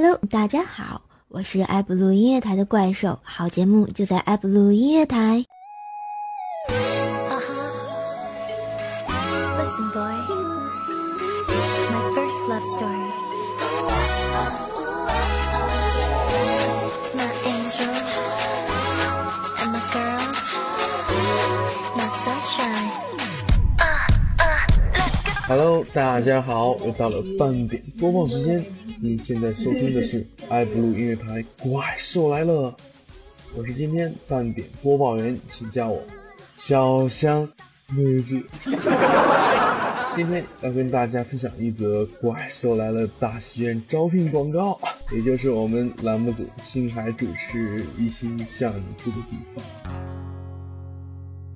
Hello，大家好，我是艾布鲁音乐台的怪兽，好节目就在艾布鲁音乐台。Hello，大家好，又到了半点播报时间。你现在收听的是爱布鲁音乐台《怪兽来了》，我是今天半点播报员，请叫我小香妹子。今天要跟大家分享一则《怪兽来了》大戏院招聘广告，也就是我们栏目组星海主持一心向你住的地方。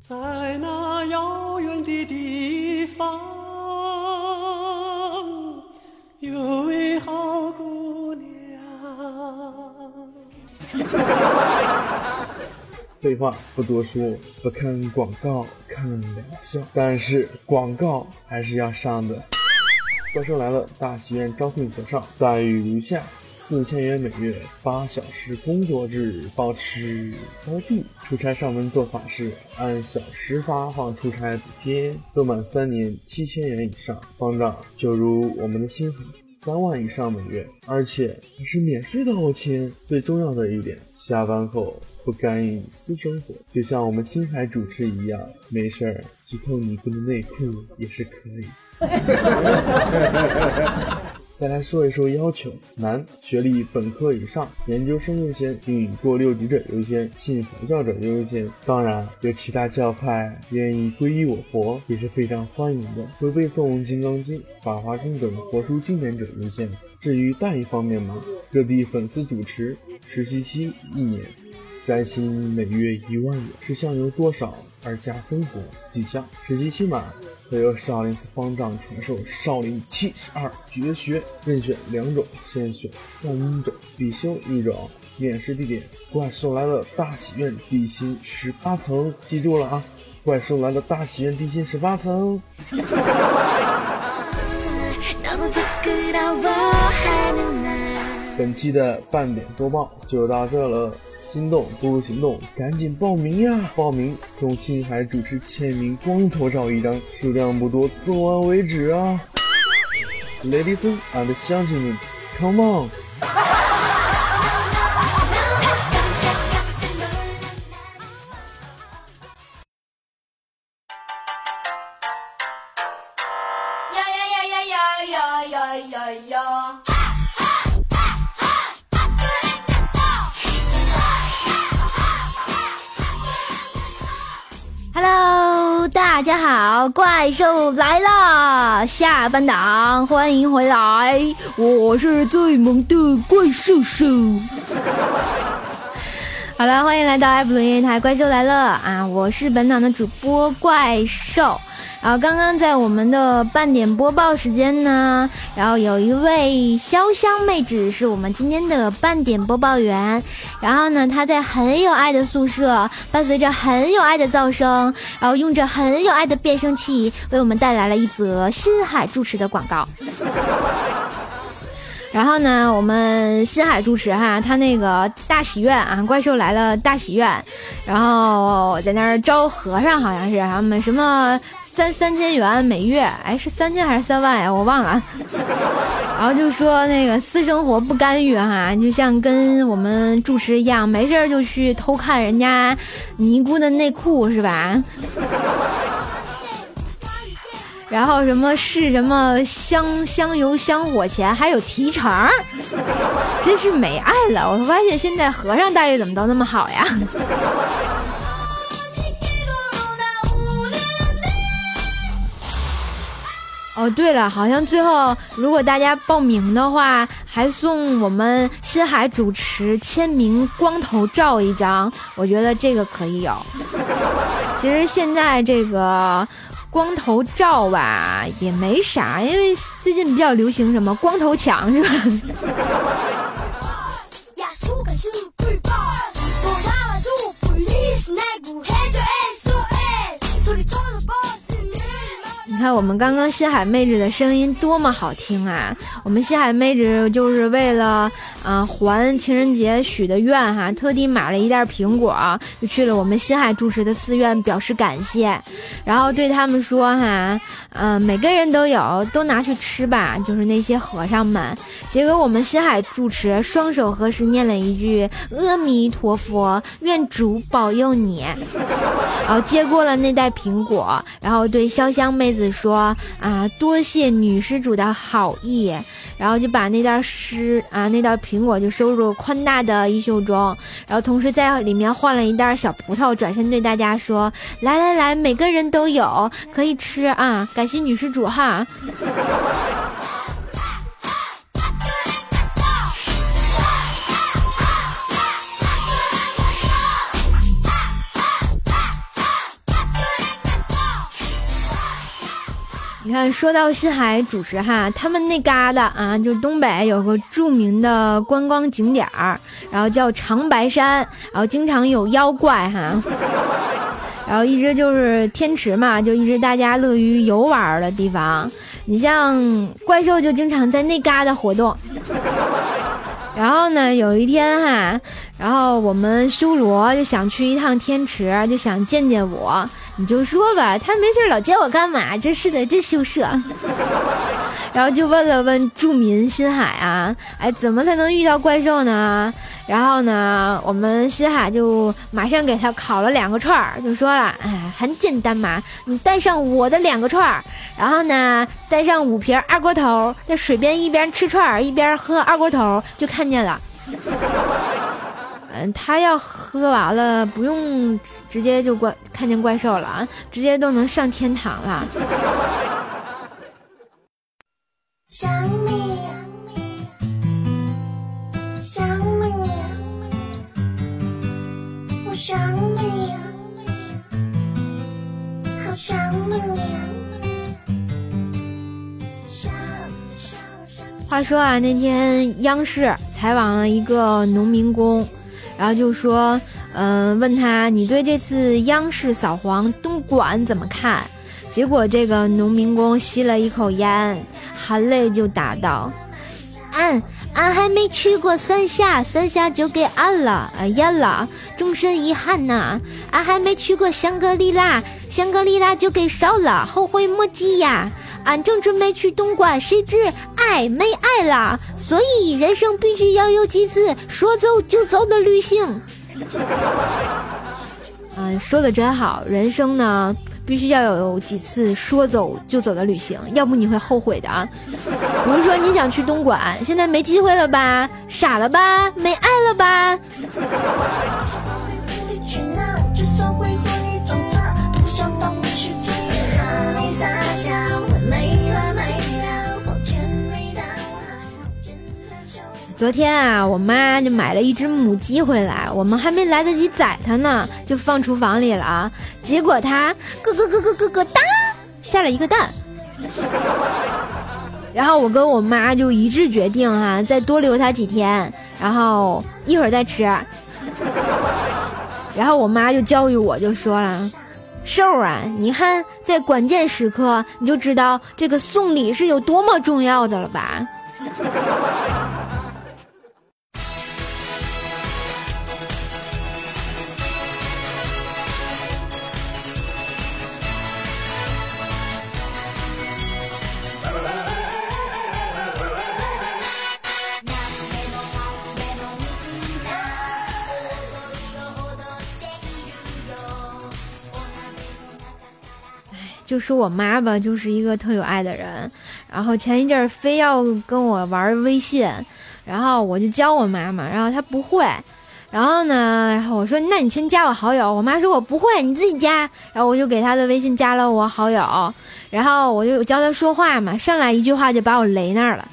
在那遥远的地方。有位好 废话不多说，不看广告看疗效，但是广告还是要上的。怪兽来了，大戏院招聘可上，待遇如下。四千元每月，八小时工作制，包吃包住。出差上门做法事，按小时发放出差补贴。做满三年，七千元以上方丈就如我们的心海，三万以上每月，而且还是免税的哦，亲。最重要的一点，下班后不干预私生活，就像我们青海主持一样，没事儿去偷你哥的内裤也是可以。再来说一说要求：男，学历本科以上，研究生优先，英语过六级者优先，信佛教者优先。当然，有其他教派愿意皈依我佛也是非常欢迎的。会背诵《金刚经》《法华经》等佛书经典者优先。至于待遇方面嘛，各地粉丝主持，实习期一年，占薪每月一万元，是项由多少而加分红绩效。实习期满。会由少林寺方丈传授少林七十二绝学，任选两种，先选三种，必修一种。面试地点：怪兽来了大喜院地心十八层，记住了啊！怪兽来了大喜院地心十八层。本期的半点播报就到这了。心动不如行动，赶紧报名呀！报名送星海主持签名光头照一张，数量不多，做完为止啊！Ladies and 乡亲们，Come on！怪兽来了，下班党，欢迎回来，我是最萌的怪兽兽。好了，欢迎来到爱普伦电台，怪兽来了啊！我是本档的主播怪兽。然后刚刚在我们的半点播报时间呢，然后有一位潇湘妹子是我们今天的半点播报员，然后呢，她在很有爱的宿舍，伴随着很有爱的噪声，然后用着很有爱的变声器，为我们带来了一则新海主持的广告。然后呢，我们新海主持哈，他那个大喜院啊，怪兽来了大喜院，然后在那儿招和尚，好像是他们什么。三三千元每月，哎，是三千还是三万呀？我忘了。然后就说那个私生活不干预哈，就像跟我们主持一样，没事就去偷看人家尼姑的内裤是吧？然后什么是什么香香油香火钱，还有提成，真是没爱了。我发现现在和尚待遇怎么都那么好呀？哦，对了，好像最后如果大家报名的话，还送我们新海主持签名光头照一张，我觉得这个可以有。其实现在这个光头照吧也没啥，因为最近比较流行什么光头强是吧？你看我们刚刚西海妹子的声音多么好听啊！我们西海妹子就是为了啊还情人节许的愿哈，特地买了一袋苹果，就去了我们西海住持的寺院表示感谢，然后对他们说哈，嗯，每个人都有，都拿去吃吧，就是那些和尚们。结果我们西海住持双手合十念了一句阿弥陀佛，愿主保佑你，然后接过了那袋苹果，然后对潇湘妹子说啊，多谢女施主的好意，然后就把那袋诗啊那袋苹果就收入宽大的衣袖中，然后同时在里面换了一袋小葡萄，转身对大家说，来来来，每个人都有，可以吃啊，感谢女施主哈。看，说到西海主持哈，他们那嘎达啊，就东北有个著名的观光景点儿，然后叫长白山，然后经常有妖怪哈，然后一直就是天池嘛，就一直大家乐于游玩的地方。你像怪兽就经常在那嘎达活动。然后呢，有一天哈，然后我们修罗就想去一趟天池，就想见见我。你就说吧，他没事老接我干嘛？真是的，真羞涩。然后就问了问住民新海啊，哎，怎么才能遇到怪兽呢？然后呢，我们新海就马上给他烤了两个串儿，就说了，哎，很简单嘛，你带上我的两个串儿，然后呢，带上五瓶二锅头，在水边一边吃串儿一边喝二锅头，就看见了。嗯，他要喝完了，不用直接就怪看见怪兽了啊，直接都能上天堂了。想你，想你，我想你，好想你。话说啊，那天央视采访了一个农民工。然后就说，嗯，问他你对这次央视扫黄东莞怎么看？结果这个农民工吸了一口烟，含泪就答道：“俺俺还没去过三峡，三峡就给按了，呃，淹了，终身遗憾呐！俺还没去过香格里拉，香格里拉就给烧了，后悔莫及呀！俺正准备去东莞，谁知爱没爱了。所以人生必须要有几次说走就走的旅行。嗯，说的真好，人生呢必须要有几次说走就走的旅行，要不你会后悔的啊。比如说你想去东莞，现在没机会了吧？傻了吧？没爱了吧？昨天啊，我妈就买了一只母鸡回来，我们还没来得及宰它呢，就放厨房里了啊。结果它咯咯咯咯咯咯哒下了一个蛋，然后我跟我妈就一致决定哈，再多留它几天，然后一会儿再吃。然后我妈就教育我，就说了：“瘦啊，你看在关键时刻，你就知道这个送礼是有多么重要的了吧。”就说我妈吧，就是一个特有爱的人。然后前一阵儿非要跟我玩微信，然后我就教我妈妈，然后她不会。然后呢，然后我说那你先加我好友。我妈说我不会，你自己加。然后我就给她的微信加了我好友。然后我就教她说话嘛，上来一句话就把我雷那儿了。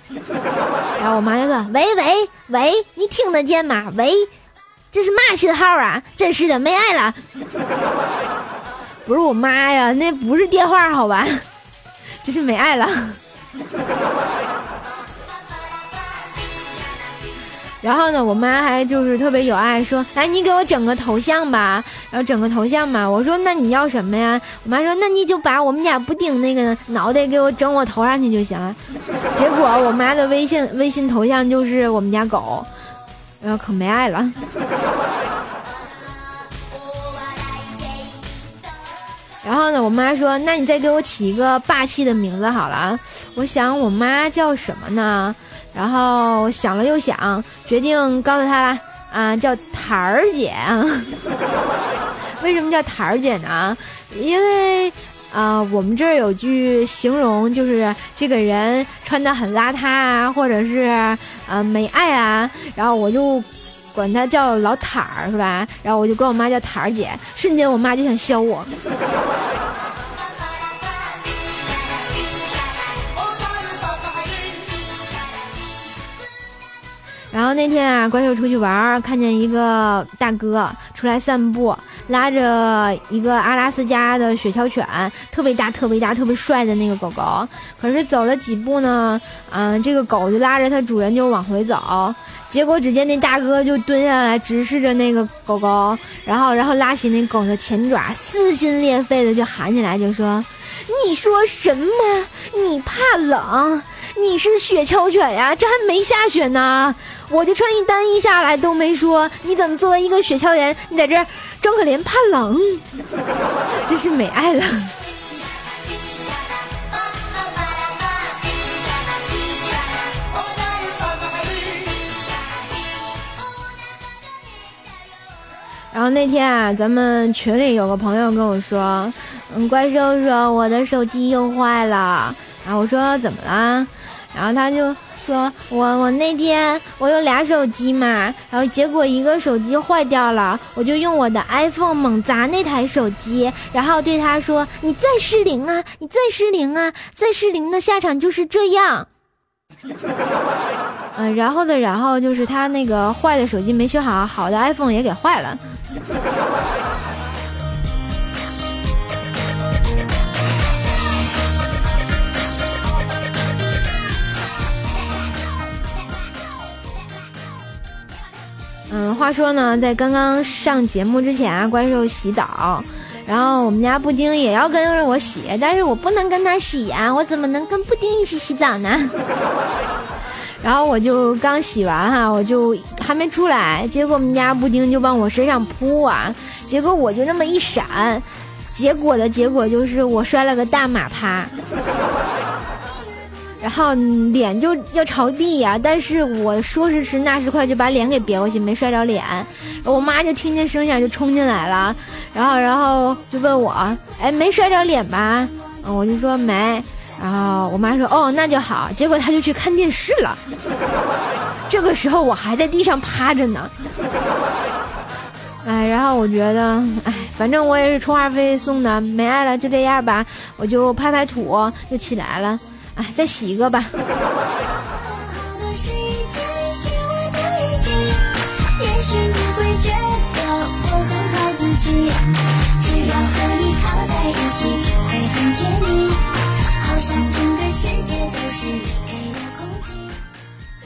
然后我妈就说：“喂喂喂，你听得见吗？喂，这是嘛信号啊？真是的，没爱了。”不是我妈呀，那不是电话，好吧，这是没爱了。然后呢，我妈还就是特别有爱，说：“来，你给我整个头像吧。”然后整个头像嘛，我说：“那你要什么呀？”我妈说：“那你就把我们家布丁那个脑袋给我整我头上去就行了。”结果我妈的微信微信头像就是我们家狗，然后可没爱了。然后呢，我妈说：“那你再给我起一个霸气的名字好了。”我想我妈叫什么呢？然后想了又想，决定告诉她了，啊，叫台儿姐。为什么叫台儿姐呢？因为啊，我们这儿有句形容，就是这个人穿的很邋遢啊，或者是啊没爱啊，然后我就管她叫老塔儿，是吧？然后我就管我妈叫塔儿姐，瞬间我妈就想削我。然后那天啊，怪兽出去玩，看见一个大哥出来散步，拉着一个阿拉斯加的雪橇犬，特别大、特别大、特别帅的那个狗狗。可是走了几步呢，嗯，这个狗就拉着它主人就往回走。结果只见那大哥就蹲下来直视着那个狗狗，然后然后拉起那狗的前爪，撕心裂肺的就喊起来，就说：“你说什么？你怕冷？你是雪橇犬呀？这还没下雪呢！”我就穿一单衣下来都没说，你怎么作为一个雪橇人，你在这装可怜怕冷？真是美爱了。然后那天啊，咱们群里有个朋友跟我说，嗯，怪兽说我的手机又坏了。然后我说怎么了？然后他就。说我我那天我有俩手机嘛，然后结果一个手机坏掉了，我就用我的 iPhone 猛砸那台手机，然后对他说：“你再失灵啊，你再失灵啊，再失灵的下场就是这样。”嗯，然后的然后就是他那个坏的手机没修好，好的 iPhone 也给坏了。嗯，话说呢，在刚刚上节目之前啊，怪兽洗澡，然后我们家布丁也要跟着我洗，但是我不能跟他洗啊，我怎么能跟布丁一起洗澡呢？然后我就刚洗完哈，我就还没出来，结果我们家布丁就往我身上扑啊，结果我就那么一闪，结果的结果就是我摔了个大马趴。然后脸就要朝地呀，但是我说时迟那时快，就把脸给别过去，没摔着脸。我妈就听见声响就冲进来了，然后然后就问我，哎，没摔着脸吧？我就说没。然后我妈说，哦，那就好。结果她就去看电视了。这个时候我还在地上趴着呢。哎，然后我觉得，哎，反正我也是充话费送的，没爱了，就这样吧。我就拍拍土，就起来了。哎，再洗一个吧。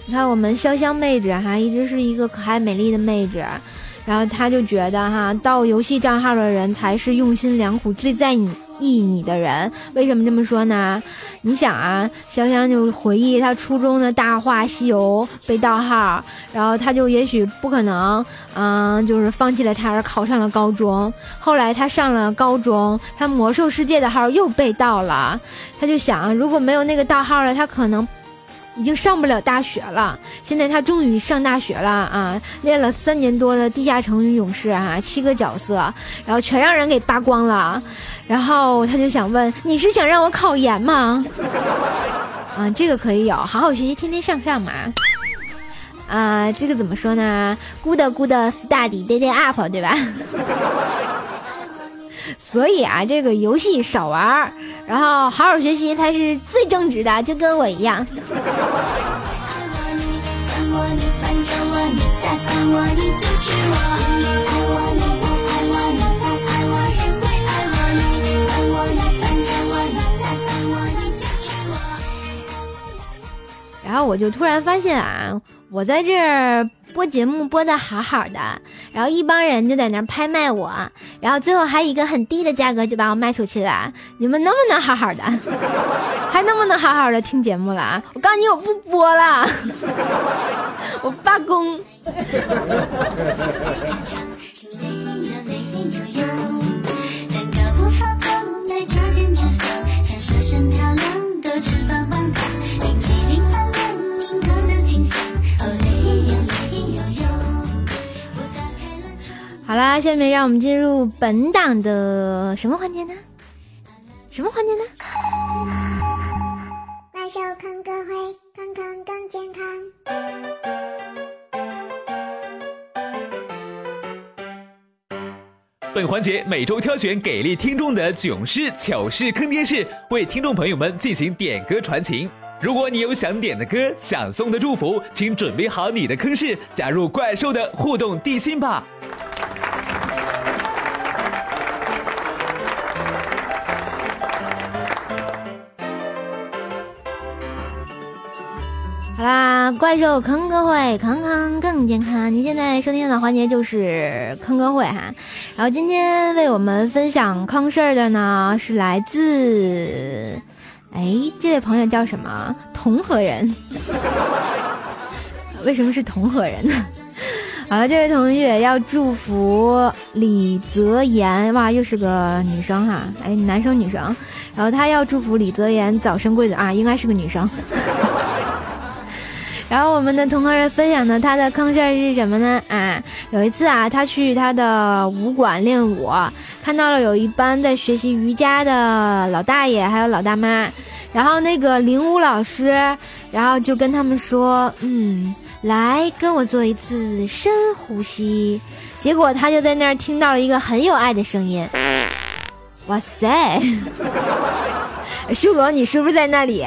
你看，我们潇湘妹子哈，一直是一个可爱美丽的妹子，然后她就觉得哈，盗游戏账号的人才是用心良苦、最在意你的人。为什么这么说呢？你想啊，潇湘就回忆他初中的《大话西游》被盗号，然后他就也许不可能，嗯，就是放弃了他而考上了高中。后来他上了高中，他魔兽世界的号又被盗了，他就想，如果没有那个盗号了，他可能。已经上不了大学了，现在他终于上大学了啊！练了三年多的地下城与勇士啊，七个角色，然后全让人给扒光了，然后他就想问：你是想让我考研吗？啊，这个可以有，好好学习，天天向上嘛。啊，这个怎么说呢？Good good study day day up，对吧？所以啊，这个游戏少玩。然后好好学习才是最正直的，就跟我一样。我你，我你，反正我你，再烦我你就娶我然后我就突然发现啊，我在这儿播节目播的好好的，然后一帮人就在那拍卖我，然后最后还以一个很低的价格就把我卖出去了。你们能不能好好的？还能不能好好的听节目了？我告诉你，我不播了，我罢工。下面让我们进入本档的什么环节呢？什么环节呢？怪兽康歌会，康康更健康。本环节每周挑选给力听众的囧事、糗事、坑爹事，为听众朋友们进行点歌传情。如果你有想点的歌、想送的祝福，请准备好你的坑事，加入怪兽的互动地心吧。怪兽坑哥会，康康更健康。您现在收听的环节就是坑哥会哈。然后今天为我们分享坑事儿的呢，是来自，哎，这位朋友叫什么？同和人。为什么是同和人呢？好了，这位同学要祝福李泽言，哇，又是个女生哈，哎，男生女生。然后他要祝福李泽言早生贵子啊，应该是个女生。然后我们的同行人分享的他的坑事儿是什么呢？啊，有一次啊，他去他的武馆练武，看到了有一班在学习瑜伽的老大爷还有老大妈，然后那个领舞老师，然后就跟他们说，嗯，来跟我做一次深呼吸。结果他就在那儿听到了一个很有爱的声音，哇塞，修罗，你是不是在那里？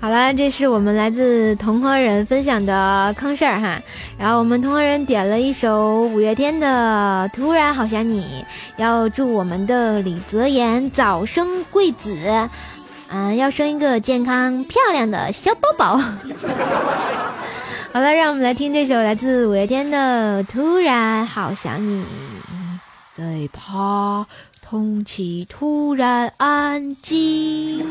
好了，这是我们来自同和人分享的坑事儿哈。然后我们同和人点了一首五月天的《突然好想你》，要祝我们的李泽言早生贵子，嗯，要生一个健康漂亮的小宝宝。好了，让我们来听这首来自五月天的《突然好想你》，最怕空气突然安静。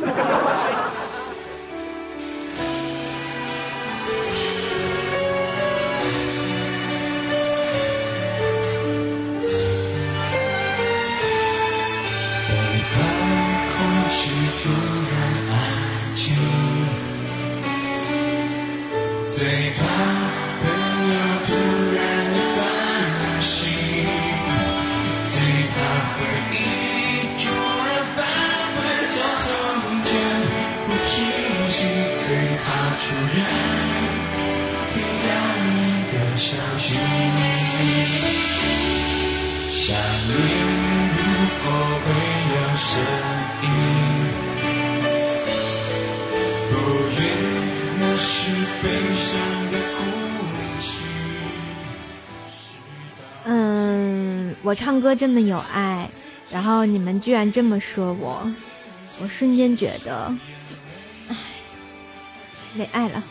最怕朋友突然的关心，最怕回忆突然翻滚交通间不平息，最怕突然听到你的消息。想你如果会有声我唱歌这么有爱，然后你们居然这么说我，我瞬间觉得，唉，没爱了。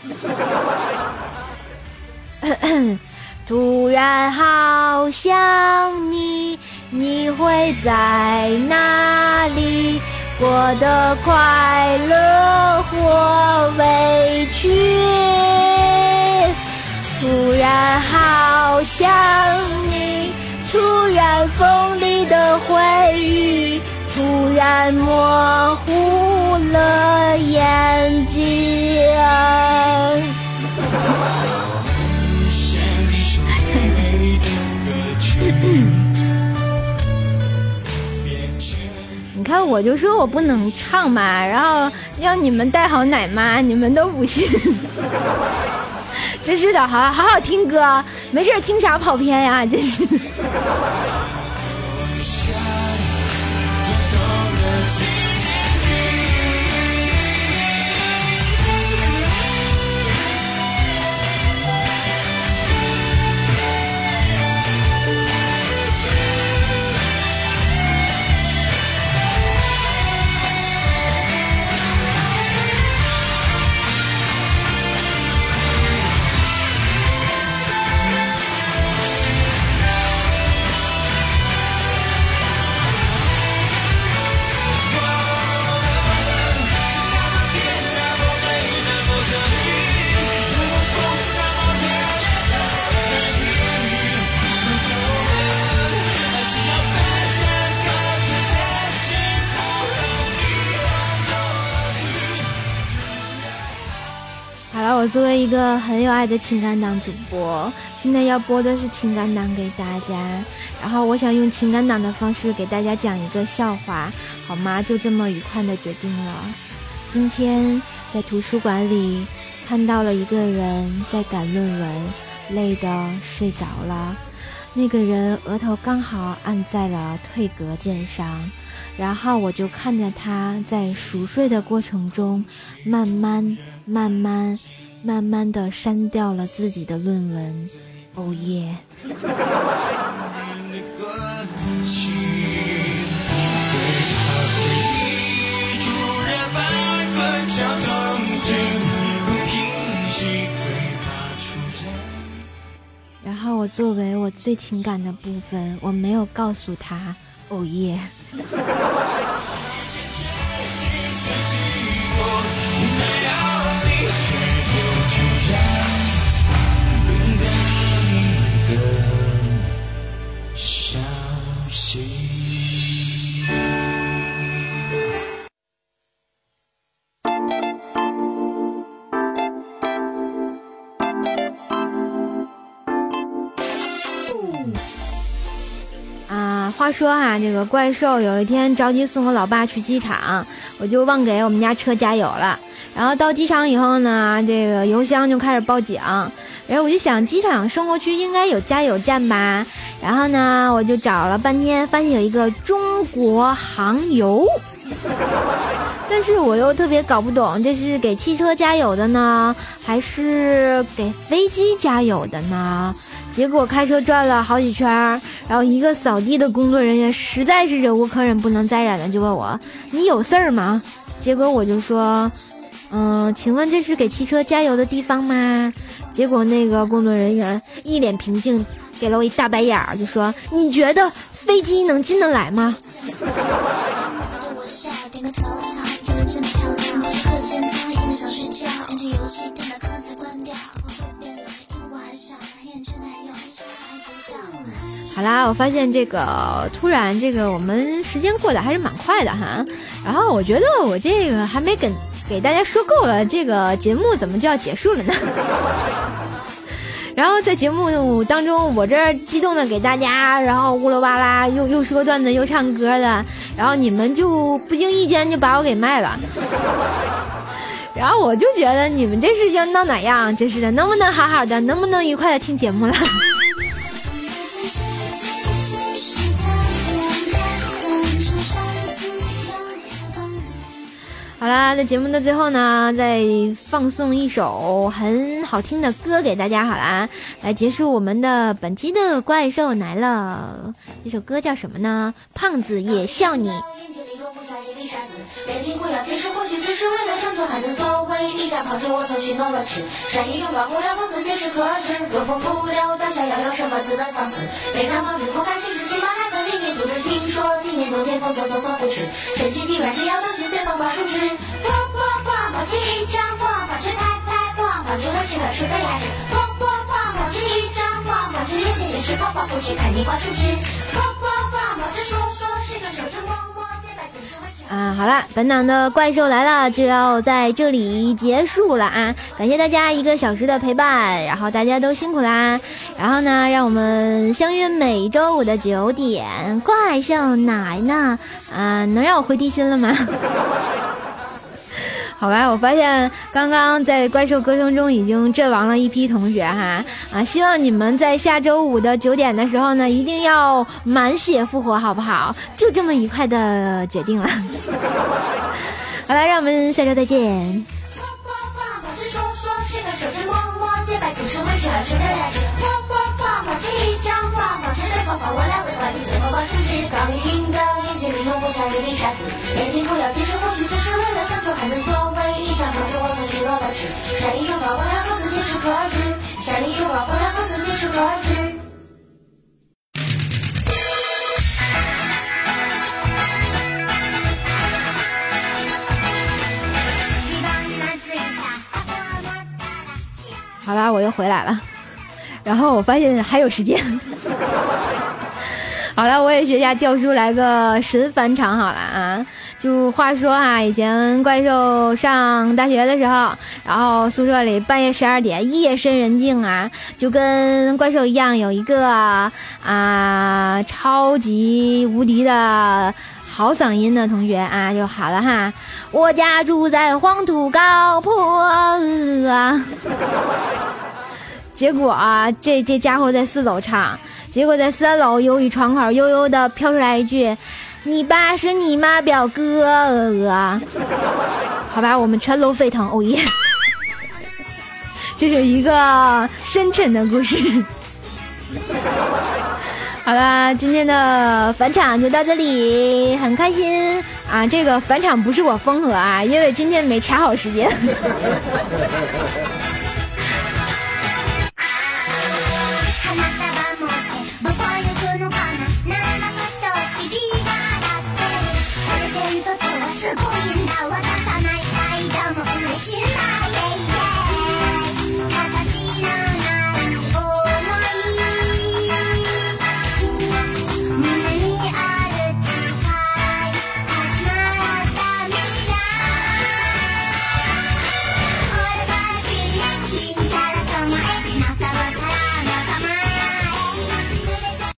突然好想你，你会在哪里？过得快乐或委屈？突然好想你，突然锋利的回忆，突然模糊了眼睛。你看，我就说我不能唱嘛，然后让你们带好奶妈，你们都不信。真是的，好好好听歌，没事听啥跑偏呀，真是。我作为一个很有爱的情感党主播，现在要播的是情感党给大家，然后我想用情感党的方式给大家讲一个笑话，好吗？就这么愉快的决定了。今天在图书馆里看到了一个人在赶论文，累得睡着了。那个人额头刚好按在了退格键上，然后我就看着他在熟睡的过程中，慢慢、慢慢、慢慢的删掉了自己的论文。哦耶！然后我作为我最情感的部分，我没有告诉他。哦耶！话说哈、这个怪兽有一天着急送我老爸去机场，我就忘给我们家车加油了。然后到机场以后呢，这个油箱就开始报警，然后我就想机场生活区应该有加油站吧，然后呢，我就找了半天，发现有一个中国航油。但是我又特别搞不懂，这是给汽车加油的呢，还是给飞机加油的呢？结果开车转了好几圈，然后一个扫地的工作人员实在是忍无可忍、不能再忍了，就问我：“你有事儿吗？”结果我就说：“嗯，请问这是给汽车加油的地方吗？”结果那个工作人员一脸平静，给了我一大白眼儿，就说：“你觉得飞机能进得来吗？”，想睡觉，电视游戏，电脑课才关掉。好啦，我发现这个突然这个我们时间过得还是蛮快的哈，然后我觉得我这个还没给给大家说够了，这个节目怎么就要结束了呢？然后在节目当中，我这激动的给大家，然后乌啦哇啦又又说段子又唱歌的，然后你们就不经意间就把我给卖了。然后我就觉得你们这是要闹哪样？真是的，能不能好好的，能不能愉快的听节目了？好啦，在节目的最后呢，再放送一首很好听的歌给大家。好啦，来结束我们的本期的怪兽来了。这首歌叫什么呢？胖子也笑你。眼睛里容不下一粒沙子，眼睛不要解释，或许只是为了生存，孩子作为一张炮制，我曾许诺了吃。善意中搞不了，讽刺解释可知。若风拂流，当下要有什么自能放肆？非常炮制，空开心智，起码还可里面独自听说，今年冬天风嗖嗖嗖不止。神奇体软件要当心，随风把树枝。破破晃跑这一张晃跑这拍拍晃跑这了吃了吃的牙齿。破破晃跑这一张晃跑这眼前显示泡泡不止看你挂树枝。破破晃跑这说说是个手指摸摸，洁白就是维持。啊，好了，本档的怪兽来了就要在这里结束了啊！感谢大家一个小时的陪伴，然后大家都辛苦啦。然后呢，让我们相约每周五的九点，怪兽奶呢？啊，能让我回地心了吗？好吧，我发现刚刚在怪兽歌声中已经阵亡了一批同学哈啊！希望你们在下周五的九点的时候呢，一定要满血复活，好不好？就这么愉快的决定了。好了，让我们下周再见。晃跑，是对泡泡我来为管理，随风把树枝。刚硬硬的眼睛里容不下一粒沙子，眼睛不要解释，或许只是为了生存，孩子作为一张炮制，我曾许诺了吃。善意中搞不了，讽刺解释可知。善意中搞不了，讽刺解释可知。好啦，我又回来了，然后我发现还有时间。好了，我也学一下调书来个神返场好了啊！就话说啊，以前怪兽上大学的时候，然后宿舍里半夜十二点夜深人静啊，就跟怪兽一样，有一个啊超级无敌的好嗓音的同学啊就好了哈。我家住在黄土高坡啊。结果啊，这这家伙在四楼唱，结果在三楼由于窗口悠悠的飘出来一句：“你爸是你妈表哥啊！”好吧，我们全楼沸腾，哦耶！这是一个深沉的故事。好了，今天的返场就到这里，很开心啊！这个返场不是我风格啊，因为今天没掐好时间。